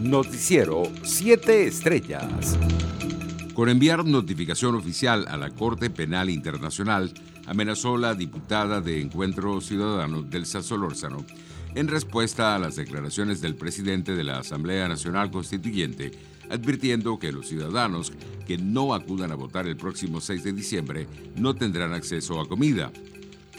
Noticiero 7 Estrellas. Con enviar notificación oficial a la Corte Penal Internacional, amenazó la diputada de Encuentro Ciudadano del Solórzano en respuesta a las declaraciones del presidente de la Asamblea Nacional Constituyente, advirtiendo que los ciudadanos que no acudan a votar el próximo 6 de diciembre no tendrán acceso a comida.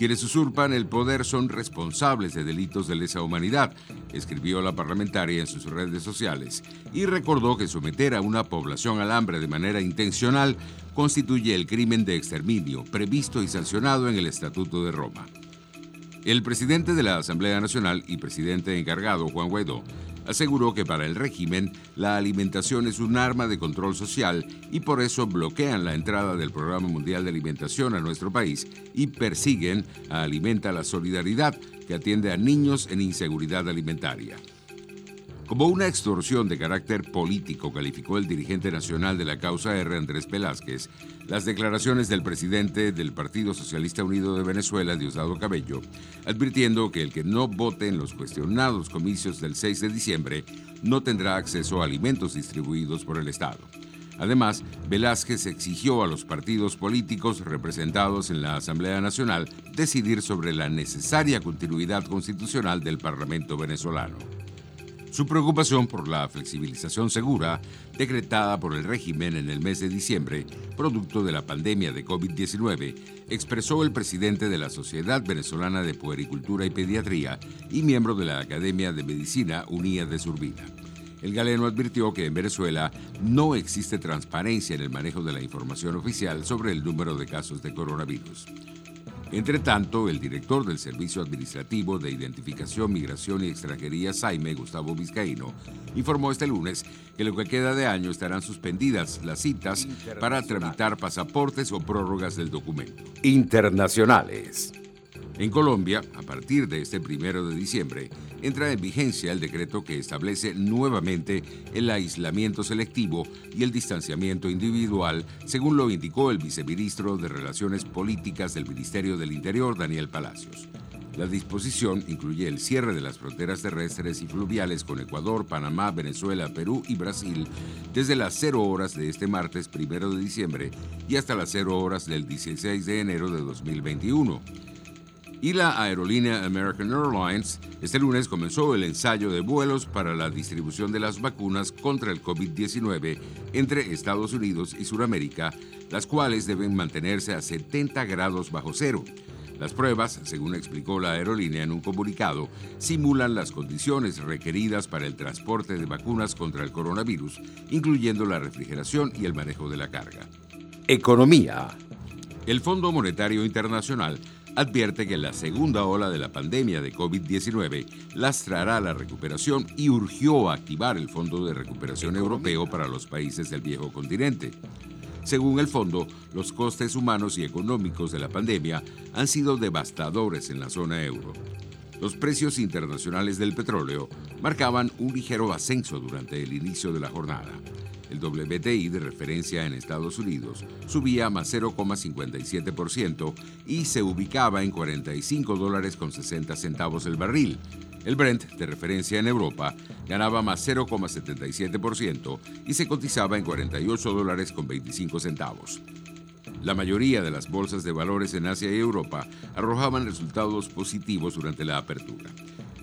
Quienes usurpan el poder son responsables de delitos de lesa humanidad, escribió la parlamentaria en sus redes sociales, y recordó que someter a una población al hambre de manera intencional constituye el crimen de exterminio previsto y sancionado en el Estatuto de Roma. El presidente de la Asamblea Nacional y presidente encargado, Juan Guaidó, aseguró que para el régimen la alimentación es un arma de control social y por eso bloquean la entrada del Programa Mundial de Alimentación a nuestro país y persiguen a Alimenta la Solidaridad, que atiende a niños en inseguridad alimentaria. Como una extorsión de carácter político, calificó el dirigente nacional de la causa R. Andrés Velázquez las declaraciones del presidente del Partido Socialista Unido de Venezuela, Diosdado Cabello, advirtiendo que el que no vote en los cuestionados comicios del 6 de diciembre no tendrá acceso a alimentos distribuidos por el Estado. Además, Velázquez exigió a los partidos políticos representados en la Asamblea Nacional decidir sobre la necesaria continuidad constitucional del Parlamento venezolano. Su preocupación por la flexibilización segura decretada por el régimen en el mes de diciembre, producto de la pandemia de COVID-19, expresó el presidente de la Sociedad Venezolana de Puericultura y Pediatría y miembro de la Academia de Medicina Unida de Surbina. El galeno advirtió que en Venezuela no existe transparencia en el manejo de la información oficial sobre el número de casos de coronavirus. Entre tanto, el director del Servicio Administrativo de Identificación, Migración y Extranjería, Saime Gustavo Vizcaíno, informó este lunes que lo que queda de año estarán suspendidas las citas para tramitar pasaportes o prórrogas del documento. Internacionales. En Colombia, a partir de este primero de diciembre, entra en vigencia el decreto que establece nuevamente el aislamiento selectivo y el distanciamiento individual, según lo indicó el viceministro de Relaciones Políticas del Ministerio del Interior, Daniel Palacios. La disposición incluye el cierre de las fronteras terrestres y fluviales con Ecuador, Panamá, Venezuela, Perú y Brasil desde las 0 horas de este martes primero de diciembre y hasta las 0 horas del 16 de enero de 2021 y la aerolínea American Airlines este lunes comenzó el ensayo de vuelos para la distribución de las vacunas contra el COVID-19 entre Estados Unidos y Sudamérica, las cuales deben mantenerse a 70 grados bajo cero. Las pruebas, según explicó la aerolínea en un comunicado, simulan las condiciones requeridas para el transporte de vacunas contra el coronavirus, incluyendo la refrigeración y el manejo de la carga. Economía. El Fondo Monetario Internacional advierte que la segunda ola de la pandemia de COVID-19 lastrará la recuperación y urgió a activar el Fondo de Recuperación Europeo para los países del viejo continente. Según el fondo, los costes humanos y económicos de la pandemia han sido devastadores en la zona euro. Los precios internacionales del petróleo marcaban un ligero ascenso durante el inicio de la jornada. El WTI de referencia en Estados Unidos subía más 0,57% y se ubicaba en 45 dólares con 60 centavos el barril. El Brent de referencia en Europa ganaba más 0,77% y se cotizaba en 48 dólares con 25 centavos. La mayoría de las bolsas de valores en Asia y Europa arrojaban resultados positivos durante la apertura.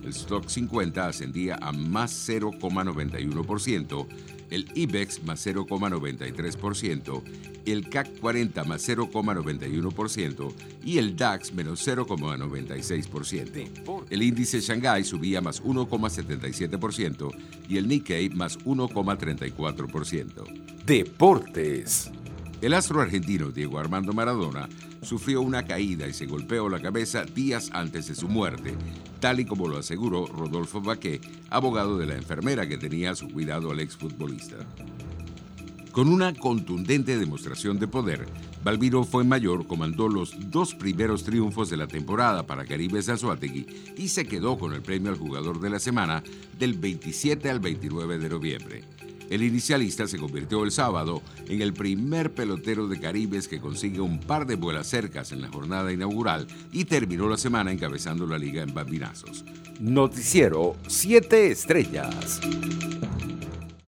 El stock 50 ascendía a más 0,91%, el IBEX más 0,93%, el CAC 40 más 0,91% y el DAX menos 0,96%. El índice Shanghai subía más 1,77% y el Nikkei más 1,34%. Deportes. El astro argentino Diego Armando Maradona sufrió una caída y se golpeó la cabeza días antes de su muerte, tal y como lo aseguró Rodolfo Baqué, abogado de la enfermera que tenía a su cuidado al exfutbolista. Con una contundente demostración de poder, Balbiro fue mayor comandó los dos primeros triunfos de la temporada para Caribe Anzuategui y se quedó con el premio al jugador de la semana del 27 al 29 de noviembre. El inicialista se convirtió el sábado en el primer pelotero de Caribes que consigue un par de vuelas cercas en la jornada inaugural y terminó la semana encabezando la liga en bambinazos. Noticiero 7 Estrellas.